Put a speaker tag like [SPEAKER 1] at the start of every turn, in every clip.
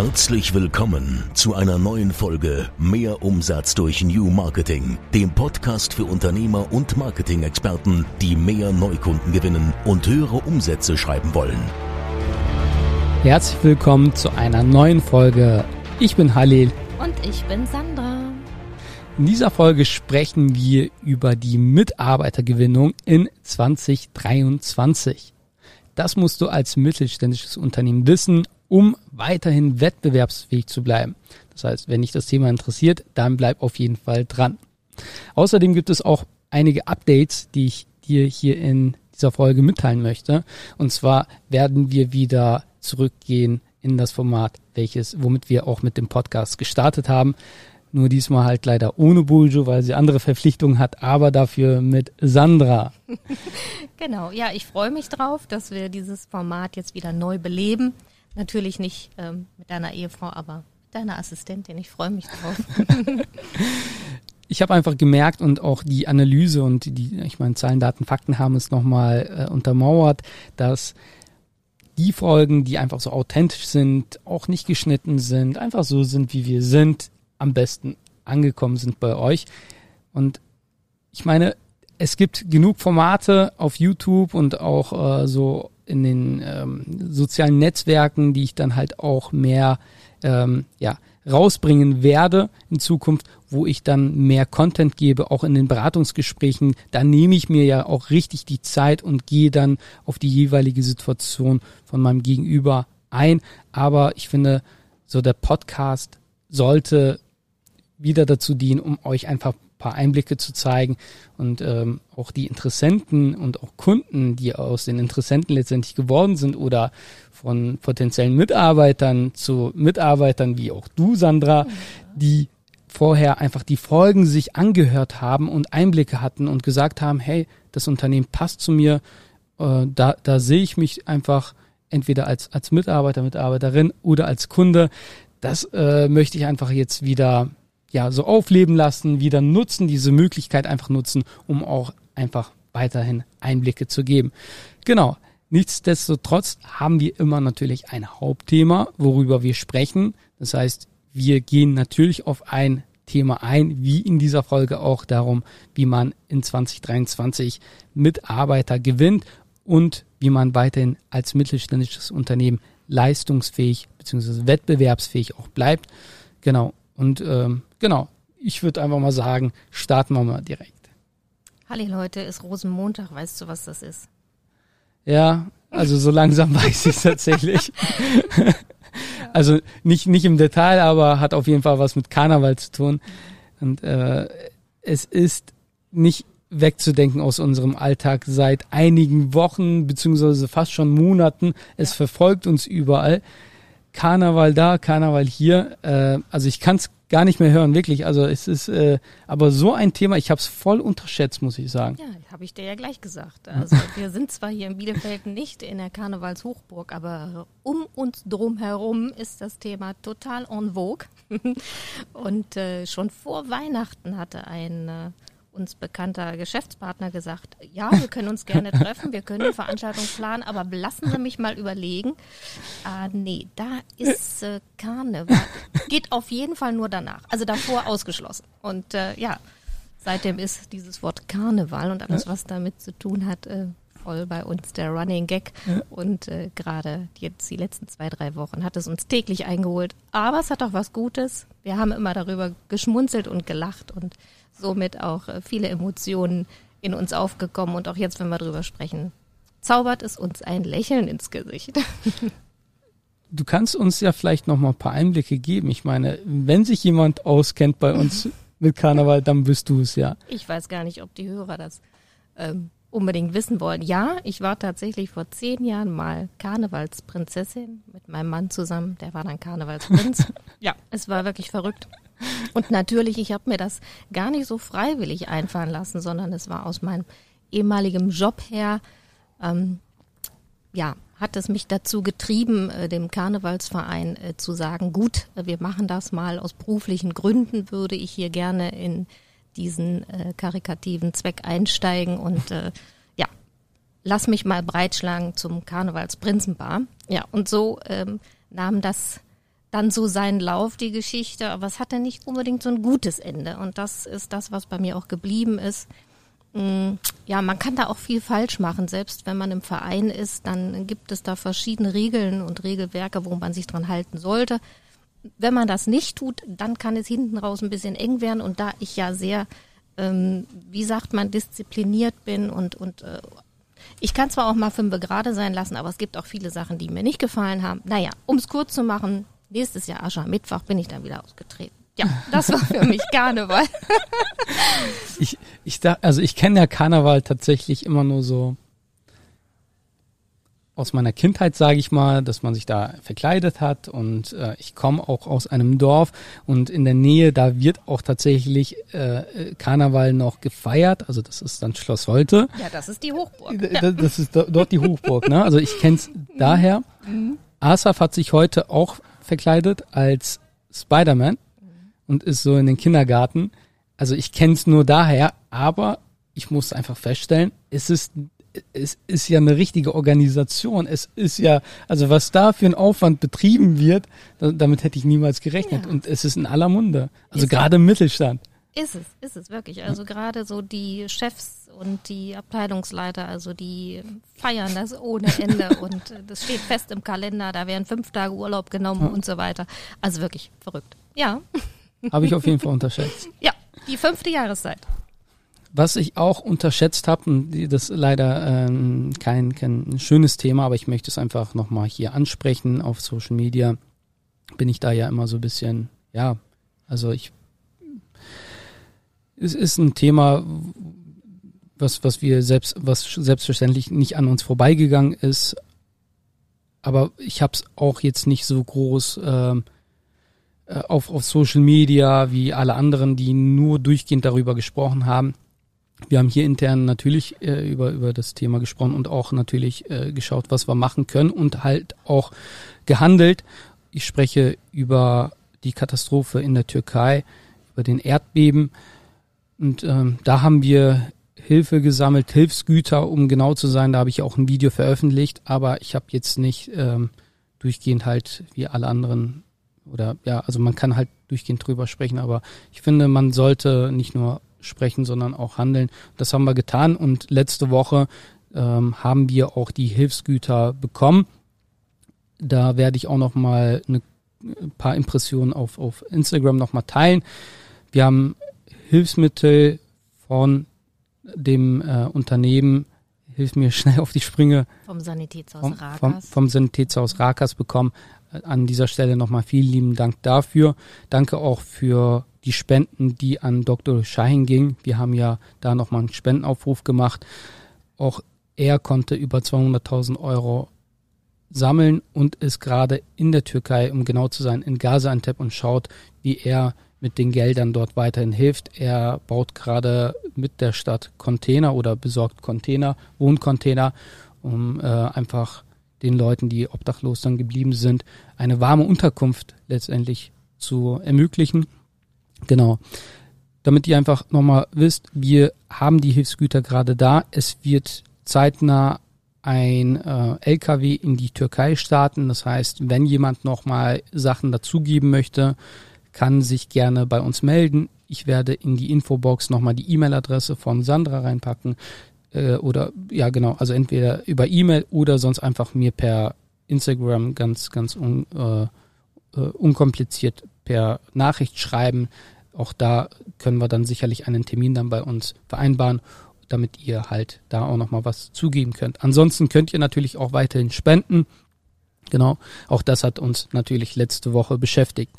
[SPEAKER 1] Herzlich willkommen zu einer neuen Folge Mehr Umsatz durch New Marketing, dem Podcast für Unternehmer und Marketing-Experten, die mehr Neukunden gewinnen und höhere Umsätze schreiben wollen.
[SPEAKER 2] Herzlich willkommen zu einer neuen Folge. Ich bin Halil.
[SPEAKER 3] Und ich bin Sandra.
[SPEAKER 2] In dieser Folge sprechen wir über die Mitarbeitergewinnung in 2023. Das musst du als mittelständisches Unternehmen wissen, um weiterhin wettbewerbsfähig zu bleiben. Das heißt, wenn dich das Thema interessiert, dann bleib auf jeden Fall dran. Außerdem gibt es auch einige Updates, die ich dir hier in dieser Folge mitteilen möchte. Und zwar werden wir wieder zurückgehen in das Format, welches, womit wir auch mit dem Podcast gestartet haben. Nur diesmal halt leider ohne Buljo, weil sie andere Verpflichtungen hat, aber dafür mit Sandra.
[SPEAKER 3] genau, ja, ich freue mich drauf, dass wir dieses Format jetzt wieder neu beleben. Natürlich nicht ähm, mit deiner Ehefrau, aber mit deiner Assistentin. Ich freue mich drauf.
[SPEAKER 2] ich habe einfach gemerkt und auch die Analyse und die, ich meine, Zahlen, Daten, Fakten haben es nochmal äh, untermauert, dass die Folgen, die einfach so authentisch sind, auch nicht geschnitten sind, einfach so sind, wie wir sind, am besten angekommen sind bei euch. Und ich meine, es gibt genug Formate auf YouTube und auch äh, so in den ähm, sozialen Netzwerken, die ich dann halt auch mehr ähm, ja, rausbringen werde in Zukunft, wo ich dann mehr Content gebe, auch in den Beratungsgesprächen. Da nehme ich mir ja auch richtig die Zeit und gehe dann auf die jeweilige Situation von meinem Gegenüber ein. Aber ich finde, so der Podcast sollte wieder dazu dienen, um euch einfach ein paar Einblicke zu zeigen und ähm, auch die Interessenten und auch Kunden, die aus den Interessenten letztendlich geworden sind oder von potenziellen Mitarbeitern zu Mitarbeitern wie auch du, Sandra, die vorher einfach die Folgen sich angehört haben und Einblicke hatten und gesagt haben, hey, das Unternehmen passt zu mir, äh, da, da sehe ich mich einfach entweder als, als Mitarbeiter, Mitarbeiterin oder als Kunde. Das äh, möchte ich einfach jetzt wieder ja, so aufleben lassen, wieder nutzen, diese Möglichkeit einfach nutzen, um auch einfach weiterhin Einblicke zu geben. Genau. Nichtsdestotrotz haben wir immer natürlich ein Hauptthema, worüber wir sprechen. Das heißt, wir gehen natürlich auf ein Thema ein, wie in dieser Folge auch darum, wie man in 2023 Mitarbeiter gewinnt und wie man weiterhin als mittelständisches Unternehmen leistungsfähig bzw. wettbewerbsfähig auch bleibt. Genau. Und ähm, genau, ich würde einfach mal sagen, starten wir mal direkt.
[SPEAKER 3] Halli heute ist Rosenmontag, weißt du, was das ist?
[SPEAKER 2] Ja, also so langsam weiß ich es tatsächlich. also nicht, nicht im Detail, aber hat auf jeden Fall was mit Karneval zu tun. Und äh, es ist nicht wegzudenken aus unserem Alltag seit einigen Wochen beziehungsweise fast schon Monaten. Es ja. verfolgt uns überall. Karneval da, Karneval hier. Äh, also ich kann es gar nicht mehr hören, wirklich. Also es ist äh, aber so ein Thema, ich habe es voll unterschätzt, muss ich sagen.
[SPEAKER 3] Ja, habe ich dir ja gleich gesagt. Also wir sind zwar hier in Bielefeld nicht in der Karnevalshochburg, aber um uns drum herum ist das Thema total en vogue. Und äh, schon vor Weihnachten hatte ein äh, uns bekannter Geschäftspartner gesagt, ja, wir können uns gerne treffen, wir können eine Veranstaltung planen, aber lassen Sie mich mal überlegen. Ah, nee, da ist äh, Karneval. Geht auf jeden Fall nur danach. Also davor ausgeschlossen. Und äh, ja, seitdem ist dieses Wort Karneval und alles, was damit zu tun hat, äh, voll bei uns der Running Gag. Und äh, gerade jetzt die letzten zwei, drei Wochen hat es uns täglich eingeholt. Aber es hat auch was Gutes. Wir haben immer darüber geschmunzelt und gelacht und somit auch äh, viele Emotionen in uns aufgekommen und auch jetzt, wenn wir drüber sprechen, zaubert es uns ein Lächeln ins Gesicht.
[SPEAKER 2] Du kannst uns ja vielleicht noch mal ein paar Einblicke geben. Ich meine, wenn sich jemand auskennt bei uns mit Karneval, dann bist du es ja.
[SPEAKER 3] Ich weiß gar nicht, ob die Hörer das ähm, unbedingt wissen wollen. Ja, ich war tatsächlich vor zehn Jahren mal Karnevalsprinzessin mit meinem Mann zusammen. Der war dann Karnevalsprinz. ja, es war wirklich verrückt. Und natürlich, ich habe mir das gar nicht so freiwillig einfahren lassen, sondern es war aus meinem ehemaligen Job her, ähm, ja, hat es mich dazu getrieben, äh, dem Karnevalsverein äh, zu sagen, gut, wir machen das mal aus beruflichen Gründen, würde ich hier gerne in diesen äh, karikativen Zweck einsteigen und äh, ja, lass mich mal breitschlagen zum Karnevalsprinzenbar. Ja, und so ähm, nahm das dann so seinen Lauf, die Geschichte, aber es hatte nicht unbedingt so ein gutes Ende. Und das ist das, was bei mir auch geblieben ist. Mm, ja, man kann da auch viel falsch machen. Selbst wenn man im Verein ist, dann gibt es da verschiedene Regeln und Regelwerke, wo man sich dran halten sollte. Wenn man das nicht tut, dann kann es hinten raus ein bisschen eng werden. Und da ich ja sehr, ähm, wie sagt man, diszipliniert bin und, und äh, ich kann zwar auch mal fünf gerade sein lassen, aber es gibt auch viele Sachen, die mir nicht gefallen haben. Naja, um es kurz zu machen, nächstes Jahr Aschermittwoch bin ich dann wieder ausgetreten. Ja, das war für mich Karneval.
[SPEAKER 2] ich, ich da, also ich kenne ja Karneval tatsächlich immer nur so aus meiner Kindheit, sage ich mal, dass man sich da verkleidet hat und äh, ich komme auch aus einem Dorf und in der Nähe, da wird auch tatsächlich äh, Karneval noch gefeiert, also das ist dann Schloss Holte.
[SPEAKER 3] Ja, das ist die Hochburg.
[SPEAKER 2] Ja. Das ist dort die Hochburg, ne? Also ich kenne es daher. Mhm. Asaf hat sich heute auch verkleidet als Spider-Man und ist so in den Kindergarten. Also ich kenne es nur daher, aber ich muss einfach feststellen, es ist es ist ja eine richtige Organisation. Es ist ja, also was da für ein Aufwand betrieben wird, damit hätte ich niemals gerechnet. Ja. Und es ist in aller Munde. Also ist gerade im Mittelstand.
[SPEAKER 3] Ist es, ist es wirklich. Also gerade so die Chefs und die Abteilungsleiter, also die feiern das ohne Ende und das steht fest im Kalender, da werden fünf Tage Urlaub genommen ja. und so weiter. Also wirklich verrückt. Ja.
[SPEAKER 2] Habe ich auf jeden Fall unterschätzt.
[SPEAKER 3] Ja, die fünfte Jahreszeit.
[SPEAKER 2] Was ich auch unterschätzt habe, und das ist leider ähm, kein, kein schönes Thema, aber ich möchte es einfach nochmal hier ansprechen auf Social Media, bin ich da ja immer so ein bisschen, ja, also ich, es ist ein Thema, was, was wir selbst, was selbstverständlich nicht an uns vorbeigegangen ist, aber ich habe es auch jetzt nicht so groß ähm, äh, auf, auf Social Media wie alle anderen, die nur durchgehend darüber gesprochen haben. Wir haben hier intern natürlich äh, über, über das Thema gesprochen und auch natürlich äh, geschaut, was wir machen können und halt auch gehandelt. Ich spreche über die Katastrophe in der Türkei, über den Erdbeben. Und ähm, da haben wir Hilfe gesammelt, Hilfsgüter, um genau zu sein. Da habe ich auch ein Video veröffentlicht, aber ich habe jetzt nicht ähm, durchgehend halt wie alle anderen oder ja, also man kann halt durchgehend drüber sprechen, aber ich finde, man sollte nicht nur sprechen, sondern auch handeln. Das haben wir getan und letzte Woche ähm, haben wir auch die Hilfsgüter bekommen. Da werde ich auch noch mal eine, ein paar Impressionen auf, auf Instagram noch mal teilen. Wir haben Hilfsmittel von dem äh, Unternehmen, hilf mir schnell auf die Sprünge.
[SPEAKER 3] Vom Sanitätshaus
[SPEAKER 2] vom,
[SPEAKER 3] Rakas.
[SPEAKER 2] Vom, vom Sanitätshaus Rakas bekommen. Äh, an dieser Stelle nochmal vielen lieben Dank dafür. Danke auch für die Spenden, die an Dr. Shahin gingen. Wir haben ja da nochmal einen Spendenaufruf gemacht. Auch er konnte über 200.000 Euro sammeln und ist gerade in der Türkei, um genau zu sein, in Gaziantep und schaut, wie er mit den Geldern dort weiterhin hilft. Er baut gerade mit der Stadt Container oder besorgt Container, Wohncontainer, um äh, einfach den Leuten, die obdachlos dann geblieben sind, eine warme Unterkunft letztendlich zu ermöglichen. Genau. Damit ihr einfach nochmal wisst, wir haben die Hilfsgüter gerade da. Es wird zeitnah ein äh, LKW in die Türkei starten. Das heißt, wenn jemand nochmal Sachen dazugeben möchte, kann sich gerne bei uns melden. Ich werde in die Infobox nochmal die E-Mail-Adresse von Sandra reinpacken. Äh, oder ja genau, also entweder über E-Mail oder sonst einfach mir per Instagram ganz, ganz un, äh, äh, unkompliziert per Nachricht schreiben. Auch da können wir dann sicherlich einen Termin dann bei uns vereinbaren, damit ihr halt da auch nochmal was zugeben könnt. Ansonsten könnt ihr natürlich auch weiterhin spenden. Genau, auch das hat uns natürlich letzte Woche beschäftigt.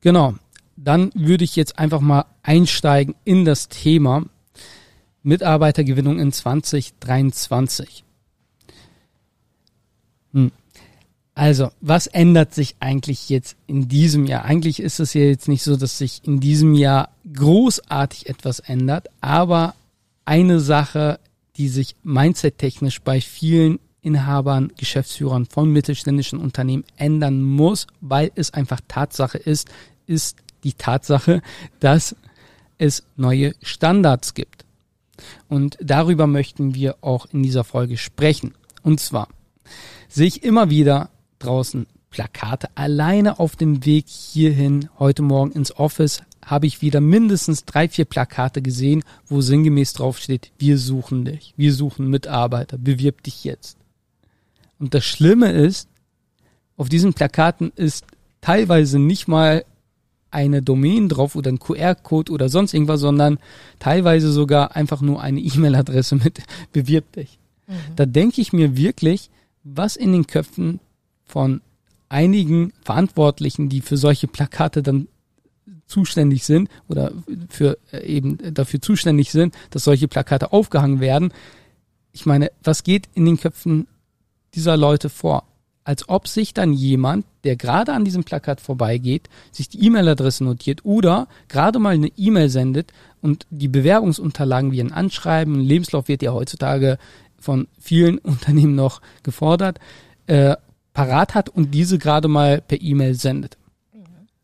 [SPEAKER 2] Genau, dann würde ich jetzt einfach mal einsteigen in das Thema Mitarbeitergewinnung in 2023. Hm. Also, was ändert sich eigentlich jetzt in diesem Jahr? Eigentlich ist es ja jetzt nicht so, dass sich in diesem Jahr großartig etwas ändert, aber eine Sache, die sich mindset-technisch bei vielen Inhabern, Geschäftsführern von mittelständischen Unternehmen ändern muss, weil es einfach Tatsache ist, ist die Tatsache, dass es neue Standards gibt. Und darüber möchten wir auch in dieser Folge sprechen. Und zwar sehe ich immer wieder draußen Plakate. Alleine auf dem Weg hierhin heute Morgen ins Office habe ich wieder mindestens drei, vier Plakate gesehen, wo sinngemäß draufsteht, wir suchen dich, wir suchen Mitarbeiter, bewirb dich jetzt. Und das Schlimme ist, auf diesen Plakaten ist teilweise nicht mal eine Domain drauf oder ein QR-Code oder sonst irgendwas, sondern teilweise sogar einfach nur eine E-Mail-Adresse mit bewirb dich. Mhm. Da denke ich mir wirklich, was in den Köpfen von einigen Verantwortlichen, die für solche Plakate dann zuständig sind oder für äh, eben dafür zuständig sind, dass solche Plakate aufgehangen werden. Ich meine, was geht in den Köpfen dieser Leute vor? Als ob sich dann jemand, der gerade an diesem Plakat vorbeigeht, sich die E-Mail-Adresse notiert oder gerade mal eine E-Mail sendet und die Bewerbungsunterlagen wie ein Anschreiben, ein Lebenslauf wird ja heutzutage von vielen Unternehmen noch gefordert, äh, parat hat und diese gerade mal per E-Mail sendet.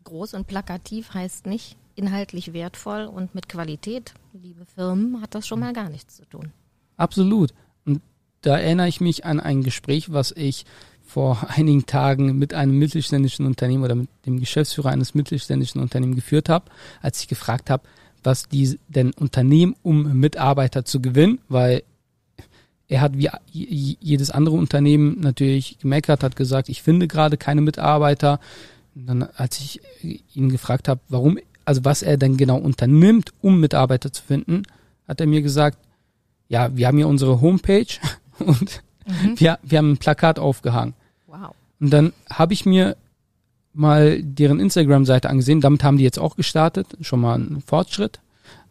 [SPEAKER 3] Groß und plakativ heißt nicht inhaltlich wertvoll und mit Qualität. Liebe Firmen, hat das schon mal gar nichts zu tun.
[SPEAKER 2] Absolut. Und da erinnere ich mich an ein Gespräch, was ich vor einigen Tagen mit einem mittelständischen Unternehmen oder mit dem Geschäftsführer eines mittelständischen Unternehmens geführt habe, als ich gefragt habe, was die denn Unternehmen, um Mitarbeiter zu gewinnen, weil er hat wie jedes andere Unternehmen natürlich gemeckert, hat gesagt, ich finde gerade keine Mitarbeiter. Und dann, als ich ihn gefragt habe, warum, also was er denn genau unternimmt, um Mitarbeiter zu finden, hat er mir gesagt, ja, wir haben hier unsere Homepage und mhm. wir, wir haben ein Plakat aufgehangen. Wow. Und dann habe ich mir mal deren Instagram-Seite angesehen. Damit haben die jetzt auch gestartet, schon mal ein Fortschritt,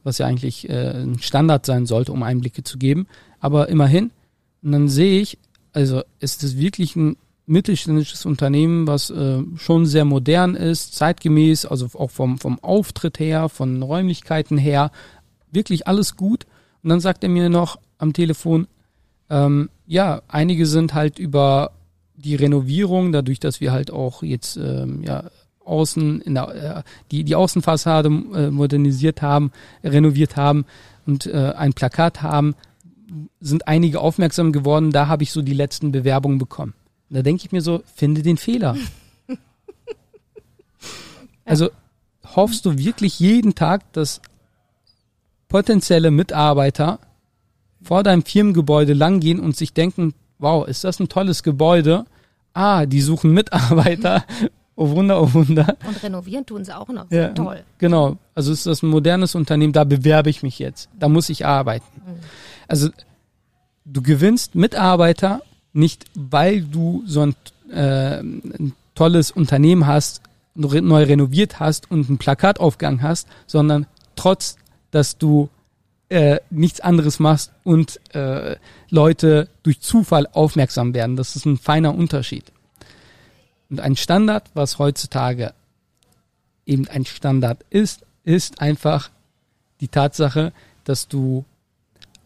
[SPEAKER 2] was ja eigentlich äh, ein Standard sein sollte, um Einblicke zu geben aber immerhin. Und dann sehe ich, also ist es wirklich ein mittelständisches Unternehmen, was äh, schon sehr modern ist, zeitgemäß, also auch vom, vom Auftritt her, von Räumlichkeiten her, wirklich alles gut. Und dann sagt er mir noch am Telefon, ähm, ja, einige sind halt über die Renovierung, dadurch, dass wir halt auch jetzt ähm, ja außen in der äh, die die Außenfassade äh, modernisiert haben, renoviert haben und äh, ein Plakat haben, sind einige aufmerksam geworden, da habe ich so die letzten Bewerbungen bekommen. da denke ich mir so, finde den Fehler. also hoffst du wirklich jeden Tag, dass potenzielle Mitarbeiter vor deinem Firmengebäude langgehen und sich denken, wow, ist das ein tolles Gebäude? Ah, die suchen Mitarbeiter. Oh Wunder, oh Wunder.
[SPEAKER 3] Und renovieren tun sie auch noch. Ja, toll.
[SPEAKER 2] Genau. Also ist das ein modernes Unternehmen, da bewerbe ich mich jetzt. Da muss ich arbeiten. Mhm. Also du gewinnst Mitarbeiter nicht, weil du so ein, äh, ein tolles Unternehmen hast, neu renoviert hast und ein Plakat aufgegangen hast, sondern trotz, dass du äh, nichts anderes machst und äh, Leute durch Zufall aufmerksam werden. Das ist ein feiner Unterschied. Und ein Standard, was heutzutage eben ein Standard ist, ist einfach die Tatsache, dass du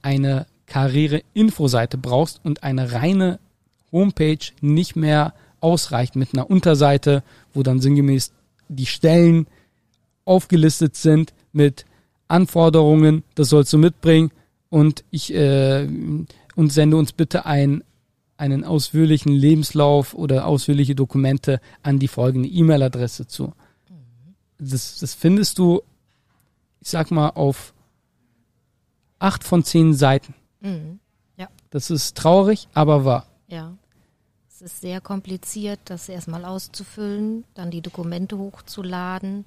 [SPEAKER 2] eine Karriere-Info-Seite brauchst und eine reine Homepage nicht mehr ausreicht mit einer Unterseite, wo dann sinngemäß die Stellen aufgelistet sind mit Anforderungen, das sollst du mitbringen. Und ich äh, und sende uns bitte ein, einen ausführlichen Lebenslauf oder ausführliche Dokumente an die folgende E-Mail-Adresse zu. Das, das findest du, ich sag mal, auf acht von zehn Seiten. Mhm. Ja. Das ist traurig, aber wahr.
[SPEAKER 3] Ja. Es ist sehr kompliziert, das erstmal auszufüllen, dann die Dokumente hochzuladen.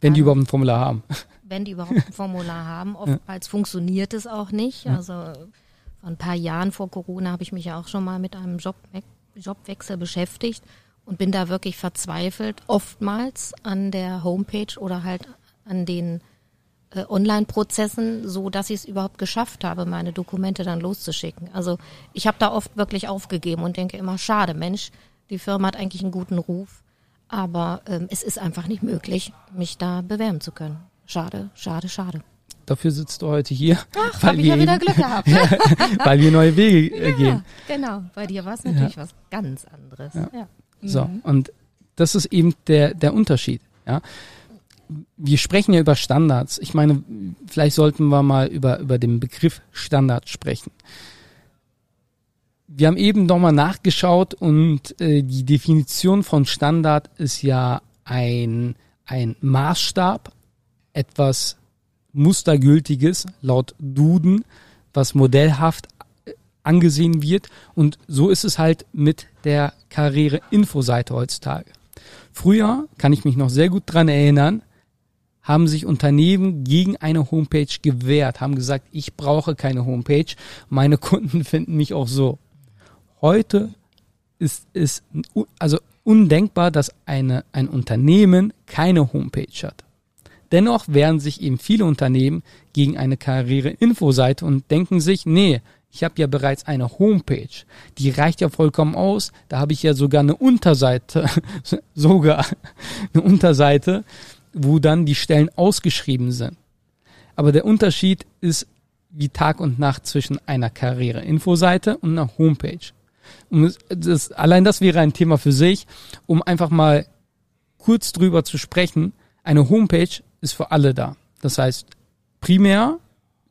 [SPEAKER 2] Wenn die überhaupt ein Formular haben.
[SPEAKER 3] Wenn die überhaupt ein Formular haben. Oftmals ja. funktioniert es auch nicht. Also vor ein paar Jahren vor Corona habe ich mich ja auch schon mal mit einem Job, Jobwechsel beschäftigt und bin da wirklich verzweifelt, oftmals an der Homepage oder halt an den äh, Online-Prozessen, so dass ich es überhaupt geschafft habe, meine Dokumente dann loszuschicken. Also ich habe da oft wirklich aufgegeben und denke immer, schade, Mensch, die Firma hat eigentlich einen guten Ruf, aber ähm, es ist einfach nicht möglich, mich da bewerben zu können. Schade, schade, schade.
[SPEAKER 2] Dafür sitzt du heute hier.
[SPEAKER 3] Ach, weil wir ja wieder Glück gehabt.
[SPEAKER 2] Weil wir neue Wege äh, ja, gehen.
[SPEAKER 3] Genau, bei dir war es natürlich ja. was ganz anderes. Ja.
[SPEAKER 2] So, mhm. und das ist eben der, der Unterschied. Ja wir sprechen ja über Standards. Ich meine, vielleicht sollten wir mal über, über den Begriff Standard sprechen. wir haben eben nochmal nachgeschaut und äh, die Definition von Standard ist ja ein, ein Maßstab, etwas Mustergültiges laut Duden, was modellhaft angesehen wird. Und so ist es halt mit der Karriere-Info-Seite heutzutage. Früher, kann ich mich noch sehr gut dran erinnern, haben sich Unternehmen gegen eine Homepage gewehrt, haben gesagt, ich brauche keine Homepage, meine Kunden finden mich auch so. Heute ist es also undenkbar, dass eine, ein Unternehmen keine Homepage hat. Dennoch wehren sich eben viele Unternehmen gegen eine Karriere-Info-Seite und denken sich, nee, ich habe ja bereits eine Homepage. Die reicht ja vollkommen aus. Da habe ich ja sogar eine Unterseite, sogar eine Unterseite, wo dann die Stellen ausgeschrieben sind. Aber der Unterschied ist wie Tag und Nacht zwischen einer Karriere-Info-Seite und einer Homepage. Und das, allein das wäre ein Thema für sich, um einfach mal kurz drüber zu sprechen. Eine Homepage ist für alle da. Das heißt, primär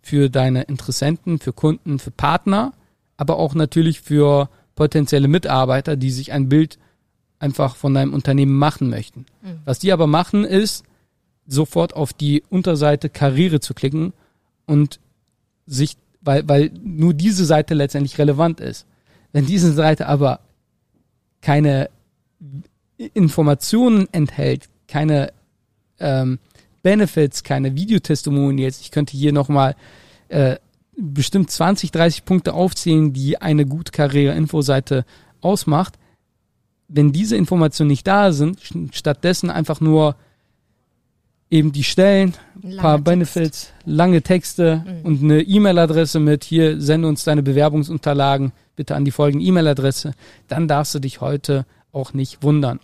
[SPEAKER 2] für deine Interessenten, für Kunden, für Partner, aber auch natürlich für potenzielle Mitarbeiter, die sich ein Bild einfach von deinem Unternehmen machen möchten. Mhm. Was die aber machen, ist sofort auf die Unterseite Karriere zu klicken und sich, weil, weil nur diese Seite letztendlich relevant ist. Wenn diese Seite aber keine Informationen enthält, keine ähm, Benefits, keine Videotestimonials. Ich könnte hier nochmal äh, bestimmt 20, 30 Punkte aufzählen, die eine gute Karriere-Infoseite ausmacht. Wenn diese Informationen nicht da sind, stattdessen einfach nur eben die Stellen, ein paar Text. Benefits, lange Texte mhm. und eine E-Mail-Adresse mit hier, sende uns deine Bewerbungsunterlagen bitte an die folgende E-Mail-Adresse, dann darfst du dich heute auch nicht wundern.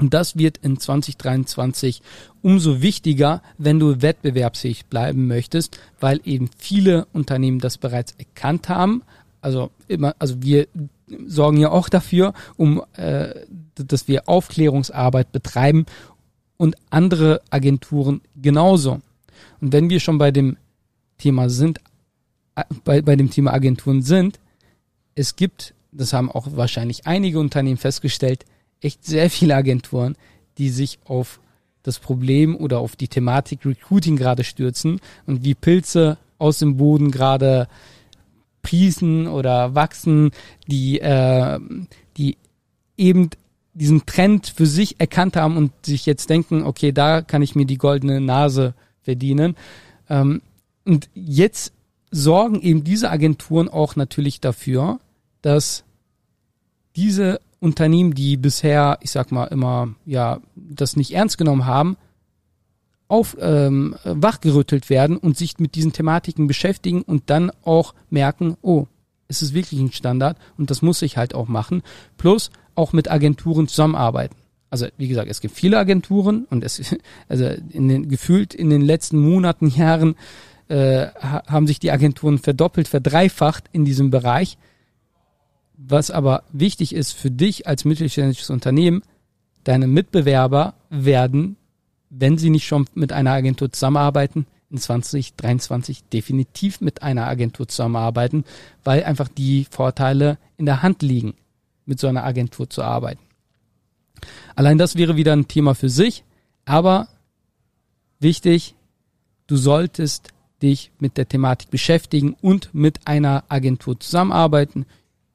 [SPEAKER 2] Und das wird in 2023 umso wichtiger, wenn du wettbewerbsfähig bleiben möchtest, weil eben viele Unternehmen das bereits erkannt haben. Also immer, also wir sorgen ja auch dafür, um, äh, dass wir Aufklärungsarbeit betreiben und andere Agenturen genauso. Und wenn wir schon bei dem Thema sind, äh, bei, bei dem Thema Agenturen sind, es gibt, das haben auch wahrscheinlich einige Unternehmen festgestellt, echt sehr viele Agenturen, die sich auf das Problem oder auf die Thematik Recruiting gerade stürzen und wie Pilze aus dem Boden gerade priesen oder wachsen, die, äh, die eben diesen Trend für sich erkannt haben und sich jetzt denken, okay, da kann ich mir die goldene Nase verdienen. Ähm, und jetzt sorgen eben diese Agenturen auch natürlich dafür, dass diese Unternehmen, die bisher, ich sag mal, immer ja das nicht ernst genommen haben, auf ähm, wachgerüttelt werden und sich mit diesen Thematiken beschäftigen und dann auch merken, oh, es ist wirklich ein Standard und das muss ich halt auch machen. Plus auch mit Agenturen zusammenarbeiten. Also wie gesagt, es gibt viele Agenturen und es also in den gefühlt in den letzten Monaten, Jahren äh, haben sich die Agenturen verdoppelt, verdreifacht in diesem Bereich. Was aber wichtig ist für dich als mittelständisches Unternehmen, deine Mitbewerber werden, wenn sie nicht schon mit einer Agentur zusammenarbeiten, in 2023 definitiv mit einer Agentur zusammenarbeiten, weil einfach die Vorteile in der Hand liegen, mit so einer Agentur zu arbeiten. Allein das wäre wieder ein Thema für sich, aber wichtig, du solltest dich mit der Thematik beschäftigen und mit einer Agentur zusammenarbeiten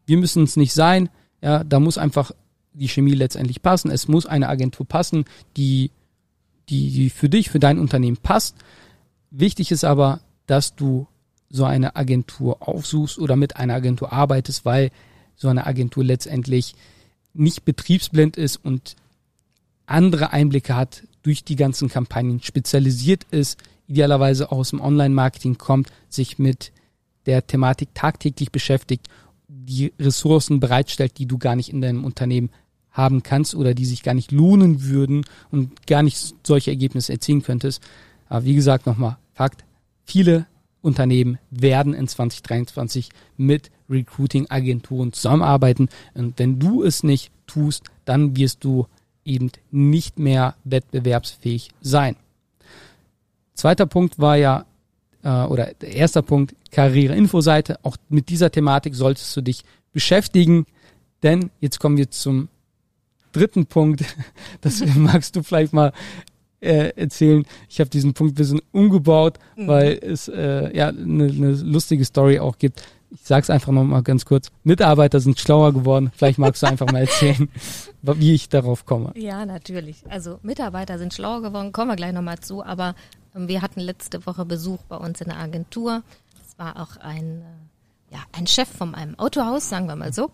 [SPEAKER 2] wir müssen es nicht sein. Ja, da muss einfach die Chemie letztendlich passen. Es muss eine Agentur passen, die, die, die für dich, für dein Unternehmen passt. Wichtig ist aber, dass du so eine Agentur aufsuchst oder mit einer Agentur arbeitest, weil so eine Agentur letztendlich nicht betriebsblind ist und andere Einblicke hat durch die ganzen Kampagnen, spezialisiert ist, idealerweise aus dem Online-Marketing kommt, sich mit der Thematik tagtäglich beschäftigt die Ressourcen bereitstellt, die du gar nicht in deinem Unternehmen haben kannst oder die sich gar nicht lohnen würden und gar nicht solche Ergebnisse erzielen könntest. Aber wie gesagt, nochmal Fakt, viele Unternehmen werden in 2023 mit Recruiting-Agenturen zusammenarbeiten. Und wenn du es nicht tust, dann wirst du eben nicht mehr wettbewerbsfähig sein. Zweiter Punkt war ja äh, oder der erste Punkt, Karriere-Info-Seite. Auch mit dieser Thematik solltest du dich beschäftigen, denn jetzt kommen wir zum dritten Punkt. Das magst du vielleicht mal äh, erzählen. Ich habe diesen Punkt ein bisschen umgebaut, mhm. weil es äh, ja eine ne lustige Story auch gibt. Ich sag's einfach noch mal ganz kurz. Mitarbeiter sind schlauer geworden. Vielleicht magst du einfach mal erzählen, wie ich darauf komme.
[SPEAKER 3] Ja, natürlich. Also Mitarbeiter sind schlauer geworden, kommen wir gleich nochmal zu. Aber wir hatten letzte Woche Besuch bei uns in der Agentur. Es war auch ein, äh, ja, ein Chef von einem Autohaus, sagen wir mal so.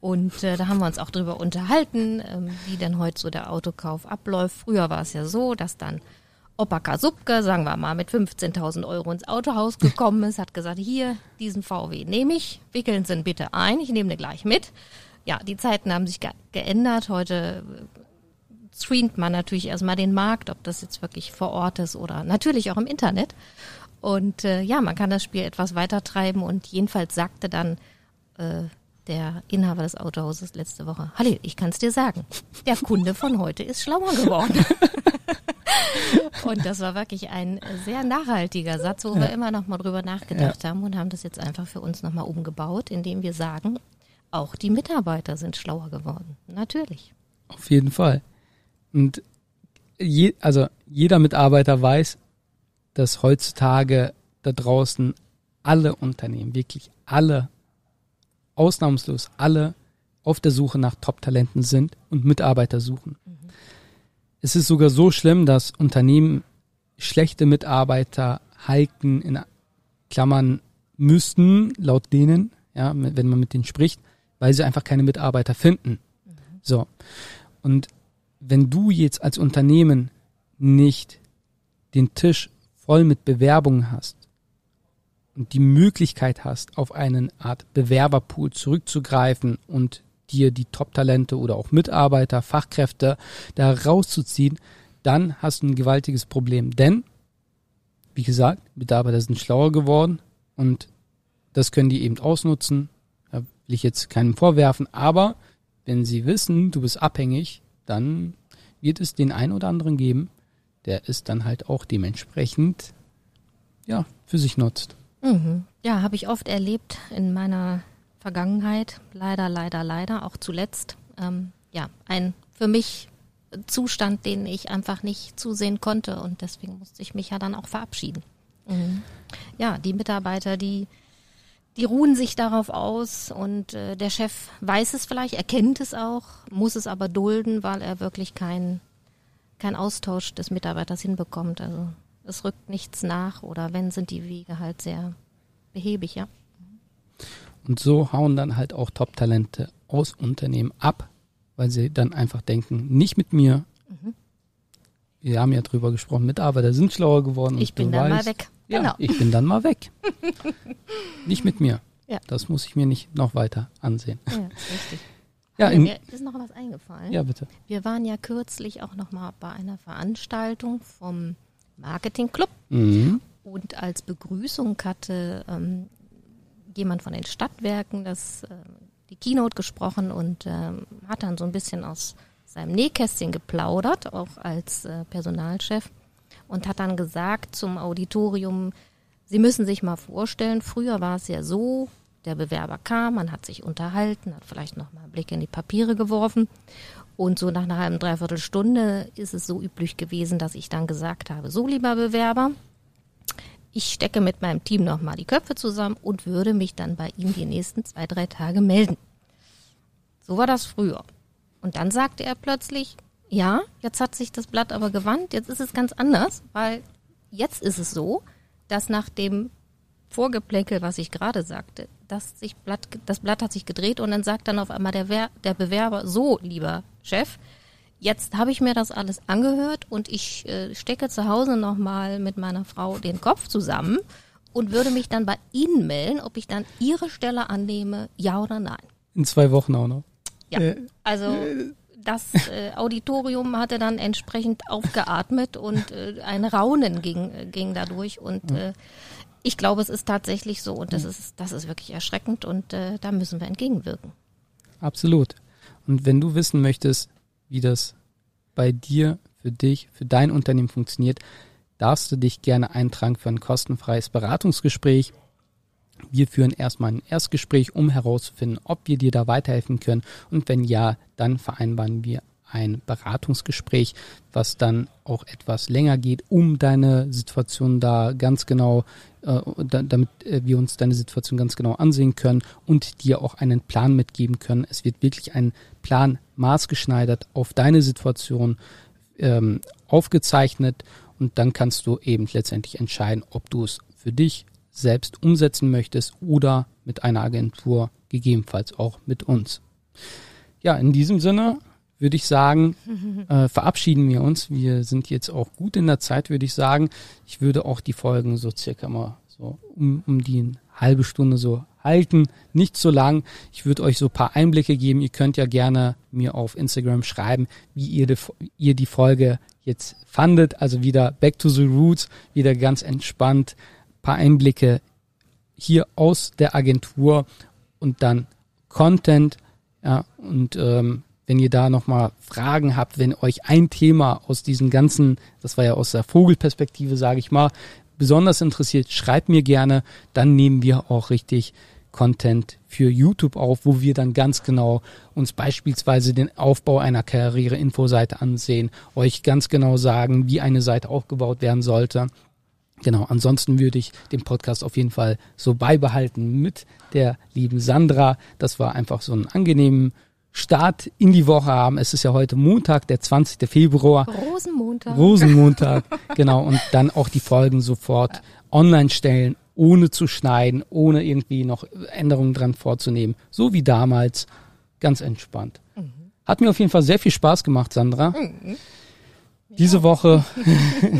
[SPEAKER 3] Und äh, da haben wir uns auch drüber unterhalten, ähm, wie denn heute so der Autokauf abläuft. Früher war es ja so, dass dann Opa Kasubke, sagen wir mal, mit 15.000 Euro ins Autohaus gekommen ist, hat gesagt, hier, diesen VW nehme ich, wickeln Sie ihn bitte ein, ich nehme den gleich mit. Ja, die Zeiten haben sich ge geändert. Heute streamt man natürlich erstmal den Markt, ob das jetzt wirklich vor Ort ist oder natürlich auch im Internet. Und äh, ja, man kann das Spiel etwas weiter treiben und jedenfalls sagte dann äh, der Inhaber des Autohauses letzte Woche. Halli, ich kann es dir sagen. Der Kunde von heute ist schlauer geworden. und das war wirklich ein sehr nachhaltiger Satz, wo ja. wir immer noch mal drüber nachgedacht ja. haben und haben das jetzt einfach für uns noch mal umgebaut, indem wir sagen, auch die Mitarbeiter sind schlauer geworden. Natürlich.
[SPEAKER 2] Auf jeden Fall. Und je, also jeder Mitarbeiter weiß, dass heutzutage da draußen alle Unternehmen, wirklich alle ausnahmslos alle auf der Suche nach Top-Talenten sind und Mitarbeiter suchen. Mhm. Es ist sogar so schlimm, dass Unternehmen schlechte Mitarbeiter halten, in Klammern müssten, laut denen, ja, wenn man mit denen spricht, weil sie einfach keine Mitarbeiter finden. Mhm. So. Und wenn du jetzt als Unternehmen nicht den Tisch voll mit Bewerbungen hast, und die Möglichkeit hast, auf einen Art Bewerberpool zurückzugreifen und dir die Top-Talente oder auch Mitarbeiter, Fachkräfte da rauszuziehen, dann hast du ein gewaltiges Problem. Denn, wie gesagt, Mitarbeiter sind schlauer geworden und das können die eben ausnutzen. Da will ich jetzt keinem vorwerfen, aber wenn sie wissen, du bist abhängig, dann wird es den einen oder anderen geben, der es dann halt auch dementsprechend ja, für sich nutzt.
[SPEAKER 3] Mhm. Ja, habe ich oft erlebt in meiner Vergangenheit. Leider, leider, leider, auch zuletzt. Ähm, ja, ein für mich Zustand, den ich einfach nicht zusehen konnte und deswegen musste ich mich ja dann auch verabschieden. Mhm. Ja, die Mitarbeiter, die die ruhen sich darauf aus und äh, der Chef weiß es vielleicht, erkennt es auch, muss es aber dulden, weil er wirklich keinen kein Austausch des Mitarbeiters hinbekommt. Also es rückt nichts nach oder wenn, sind die Wege halt sehr behäbig, ja.
[SPEAKER 2] Und so hauen dann halt auch Top-Talente aus Unternehmen ab, weil sie dann einfach denken, nicht mit mir. Wir haben ja drüber gesprochen, Mitarbeiter sind schlauer geworden.
[SPEAKER 3] Ich bin dann weißt, mal weg.
[SPEAKER 2] Ja, genau. ich bin dann mal weg. nicht mit mir. Ja. Das muss ich mir nicht noch weiter ansehen. Ja, richtig.
[SPEAKER 3] Ja, mir ist noch was eingefallen.
[SPEAKER 2] Ja, bitte.
[SPEAKER 3] Wir waren ja kürzlich auch noch mal bei einer Veranstaltung vom Marketingclub.
[SPEAKER 2] Mhm.
[SPEAKER 3] Und als Begrüßung hatte ähm, jemand von den Stadtwerken das, äh, die Keynote gesprochen und ähm, hat dann so ein bisschen aus seinem Nähkästchen geplaudert, auch als äh, Personalchef, und hat dann gesagt zum Auditorium, Sie müssen sich mal vorstellen, früher war es ja so, der Bewerber kam, man hat sich unterhalten, hat vielleicht noch mal einen Blick in die Papiere geworfen und so nach einer halben, dreiviertel Stunde ist es so üblich gewesen, dass ich dann gesagt habe, so lieber Bewerber, ich stecke mit meinem Team nochmal die Köpfe zusammen und würde mich dann bei ihm die nächsten zwei, drei Tage melden. So war das früher. Und dann sagte er plötzlich, ja, jetzt hat sich das Blatt aber gewandt, jetzt ist es ganz anders, weil jetzt ist es so, dass nach dem Vorgeplänkel, was ich gerade sagte, dass sich Blatt, das Blatt hat sich gedreht und dann sagt dann auf einmal der, der Bewerber, so, lieber Chef, jetzt habe ich mir das alles angehört und ich äh, stecke zu Hause nochmal mit meiner Frau den Kopf zusammen und würde mich dann bei Ihnen melden, ob ich dann Ihre Stelle annehme, ja oder nein.
[SPEAKER 2] In zwei Wochen auch noch.
[SPEAKER 3] Ja, äh, also äh, das äh, Auditorium hatte dann entsprechend aufgeatmet und äh, ein Raunen ging, ging dadurch und äh, ich glaube, es ist tatsächlich so und das ist, das ist wirklich erschreckend und äh, da müssen wir entgegenwirken.
[SPEAKER 2] Absolut. Und wenn du wissen möchtest, wie das bei dir, für dich, für dein Unternehmen funktioniert, darfst du dich gerne eintragen für ein kostenfreies Beratungsgespräch. Wir führen erstmal ein Erstgespräch, um herauszufinden, ob wir dir da weiterhelfen können. Und wenn ja, dann vereinbaren wir ein Beratungsgespräch, was dann auch etwas länger geht, um deine Situation da ganz genau, äh, damit äh, wir uns deine Situation ganz genau ansehen können und dir auch einen Plan mitgeben können. Es wird wirklich ein Plan maßgeschneidert auf deine Situation ähm, aufgezeichnet und dann kannst du eben letztendlich entscheiden, ob du es für dich selbst umsetzen möchtest oder mit einer Agentur, gegebenenfalls auch mit uns. Ja, in diesem Sinne würde ich sagen, äh, verabschieden wir uns. Wir sind jetzt auch gut in der Zeit, würde ich sagen. Ich würde auch die Folgen so circa mal so um, um die halbe Stunde so halten, nicht so lang. Ich würde euch so paar Einblicke geben. Ihr könnt ja gerne mir auf Instagram schreiben, wie ihr die, ihr die Folge jetzt fandet. Also wieder Back to the Roots, wieder ganz entspannt, paar Einblicke hier aus der Agentur und dann Content. Ja, und ähm, wenn ihr da nochmal Fragen habt, wenn euch ein Thema aus diesen ganzen, das war ja aus der Vogelperspektive, sage ich mal, besonders interessiert, schreibt mir gerne, dann nehmen wir auch richtig Content für YouTube auf, wo wir dann ganz genau uns beispielsweise den Aufbau einer Karriere-Info-Seite ansehen, euch ganz genau sagen, wie eine Seite aufgebaut werden sollte. Genau, ansonsten würde ich den Podcast auf jeden Fall so beibehalten mit der lieben Sandra. Das war einfach so ein angenehmen Start in die Woche haben. Es ist ja heute Montag, der 20. Februar.
[SPEAKER 3] Rosenmontag.
[SPEAKER 2] Rosenmontag, genau. Und dann auch die Folgen sofort online stellen, ohne zu schneiden, ohne irgendwie noch Änderungen dran vorzunehmen. So wie damals, ganz entspannt. Mhm. Hat mir auf jeden Fall sehr viel Spaß gemacht, Sandra. Mhm. Diese Woche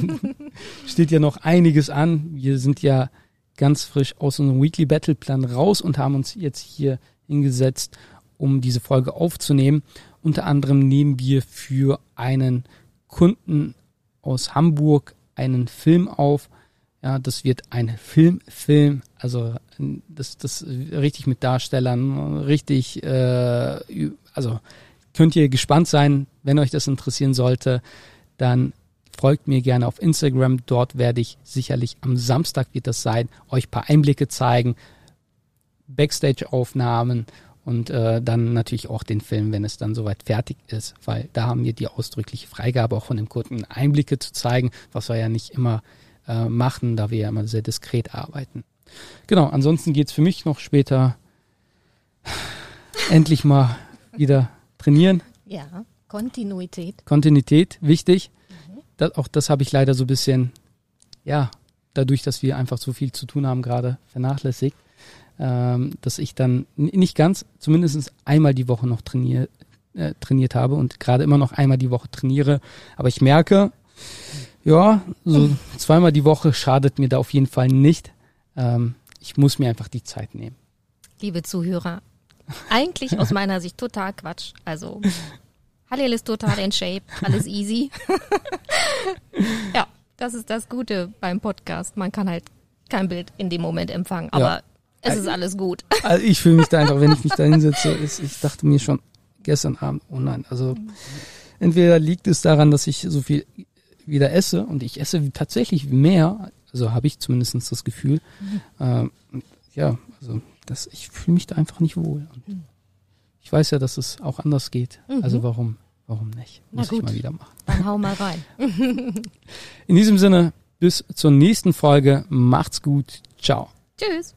[SPEAKER 2] steht ja noch einiges an. Wir sind ja ganz frisch aus unserem Weekly Battle Plan raus und haben uns jetzt hier hingesetzt um diese Folge aufzunehmen. Unter anderem nehmen wir für einen Kunden aus Hamburg einen Film auf. Ja, das wird ein Filmfilm, also das, das richtig mit Darstellern, richtig, äh, also könnt ihr gespannt sein, wenn euch das interessieren sollte, dann folgt mir gerne auf Instagram. Dort werde ich sicherlich am Samstag wird das sein, euch paar Einblicke zeigen, Backstage-Aufnahmen und äh, dann natürlich auch den Film, wenn es dann soweit fertig ist, weil da haben wir die ausdrückliche Freigabe auch von dem Kunden Einblicke zu zeigen, was wir ja nicht immer äh, machen, da wir ja immer sehr diskret arbeiten. Genau, ansonsten geht's für mich noch später endlich mal wieder trainieren.
[SPEAKER 3] Ja, Kontinuität.
[SPEAKER 2] Kontinuität, wichtig. Mhm. Das, auch das habe ich leider so ein bisschen, ja, dadurch, dass wir einfach so viel zu tun haben, gerade vernachlässigt ähm, dass ich dann nicht ganz, zumindest einmal die Woche noch trainier, äh, trainiert habe und gerade immer noch einmal die Woche trainiere. Aber ich merke, ja, so zweimal die Woche schadet mir da auf jeden Fall nicht. Ähm, ich muss mir einfach die Zeit nehmen.
[SPEAKER 3] Liebe Zuhörer, eigentlich aus meiner Sicht total Quatsch. Also Halil ist total in Shape, alles easy. ja, das ist das Gute beim Podcast. Man kann halt kein Bild in dem Moment empfangen. Aber ja. Es ist alles gut.
[SPEAKER 2] Also ich fühle mich da einfach, wenn ich mich da hinsetze, ich dachte mir schon gestern Abend, oh nein, also entweder liegt es daran, dass ich so viel wieder esse und ich esse tatsächlich mehr, also habe ich zumindest das Gefühl. Mhm. Ähm, ja, also das, ich fühle mich da einfach nicht wohl. Und ich weiß ja, dass es auch anders geht. Mhm. Also warum, warum nicht? Muss ich mal wieder machen.
[SPEAKER 3] Dann hau mal rein.
[SPEAKER 2] In diesem Sinne, bis zur nächsten Folge. Macht's gut. Ciao.
[SPEAKER 3] Tschüss.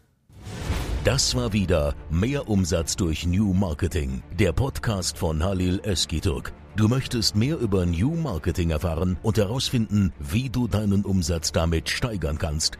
[SPEAKER 1] Das war wieder Mehr Umsatz durch New Marketing, der Podcast von Halil Eskiturk. Du möchtest mehr über New Marketing erfahren und herausfinden, wie du deinen Umsatz damit steigern kannst?